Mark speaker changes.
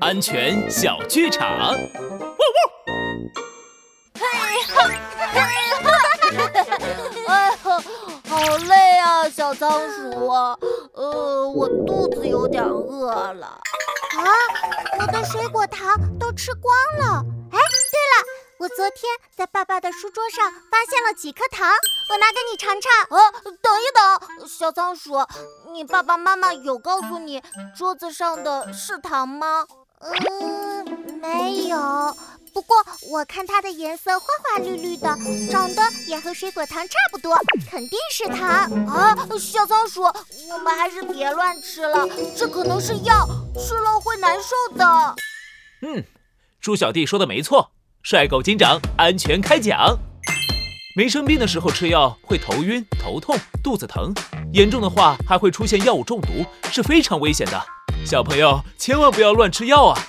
Speaker 1: 安全小剧场。汪汪！
Speaker 2: 嘿哈，嘿哈！哎呀，好累啊，小仓鼠。呃，我肚子有点饿了。啊，
Speaker 3: 我的水果糖都吃光了。哎，昨天在爸爸的书桌上发现了几颗糖，我拿给你尝尝。
Speaker 2: 呃，等一等，小仓鼠，你爸爸妈妈有告诉你桌子上的是糖吗？
Speaker 3: 嗯，没有。不过我看它的颜色花花绿绿的，长得也和水果糖差不多，肯定是糖
Speaker 2: 啊！小仓鼠，我们还是别乱吃了，这可能是药，吃了会难受的。
Speaker 1: 嗯，猪小弟说的没错，帅狗警长安全开讲。没生病的时候吃药会头晕、头痛、肚子疼，严重的话还会出现药物中毒，是非常危险的。小朋友千万不要乱吃药啊！